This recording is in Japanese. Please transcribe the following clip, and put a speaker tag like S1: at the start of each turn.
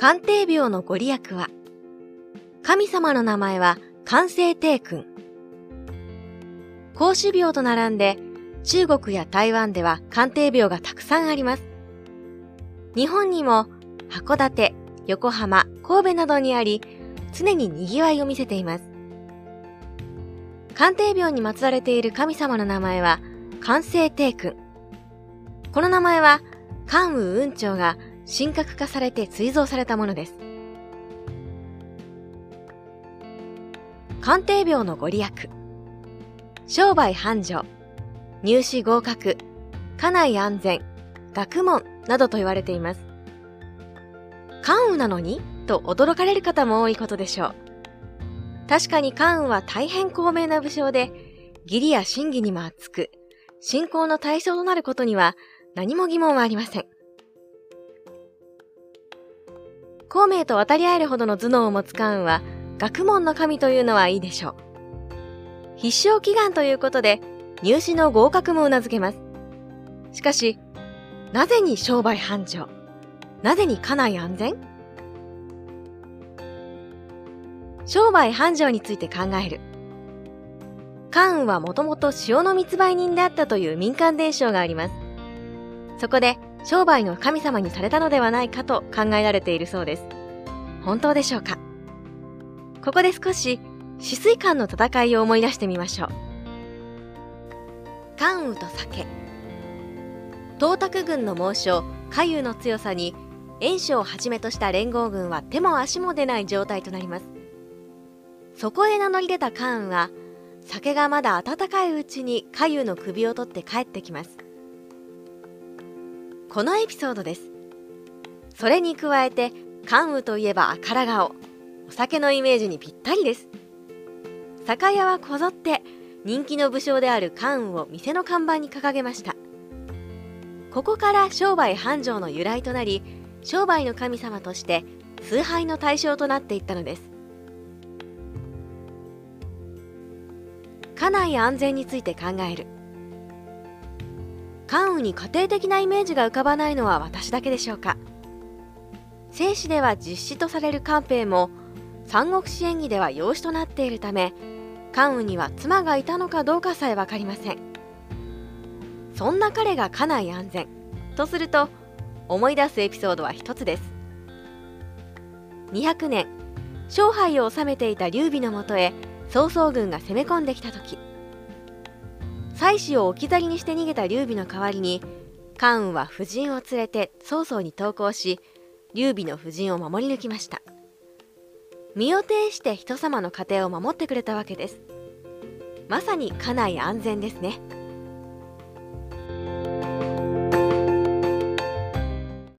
S1: 鑑定病のご利益は、神様の名前は関西帝君。孔子病と並んで中国や台湾では鑑定病がたくさんあります。日本にも函館、横浜、神戸などにあり、常に賑わいを見せています。鑑定病に祀られている神様の名前は、関西帝君。この名前は、関羽雲長が神格化されて追贈されたものです。鑑定病のご利益。商売繁盛、入試合格、家内安全、学問などと言われています。関羽なのに？と驚かれる方も多いことでしょう。確かに関羽は大変高名な武将で、義理や真偽にも厚く、信仰の対象となることには何も疑問はありません。孔明と渡り合えるほどの頭脳を持つ関羽は、学問の神というのはいいでしょう。必勝祈願ということで、入試の合格も頷けます。しかし、なぜに商売繁盛？なぜに家内安全？商売繁盛について考える。関羽はもともと塩の密売人であったという民間伝承があります。そこで商売の神様にされたのではないかと考えられているそうです。本当でしょうか？ここで少し止水間の戦いを思い出してみましょう。関羽と酒。東卓軍の猛将、下遊の強さに、袁紹をはじめとした連合軍は手も足も出ない状態となります。そこへ名乗り出た関羽は、酒がまだ温かいうちに下遊の首を取って帰ってきます。このエピソードです。それに加えて、関羽といえば赤ら顔。お酒のイメージにぴったりです。酒屋はこぞって人気の武将である関羽を店の看板に掲げました。ここから商売繁盛の由来となり、商売の神様として崇拝の対象となっていったのです。家内安全について考える。関羽に家庭的なイメージが浮かばないのは私だけでしょうか。正史では実施とされる官兵も三国志演義では養子となっているため関羽には妻がいたのかどうかさえ分かりません。そんな彼が家内安全。とすると思い出すエピソードは一つです。200年勝敗を収めていた劉備のもとへ曹操軍が攻め込んできた時。妻子を置き去りにして逃げた劉備の代わりに関羽は夫人を連れて曹操に投降し劉備の夫人を守り抜きました。身を挺して人様の家庭を守ってくれたわけです。まさに家内安全ですね。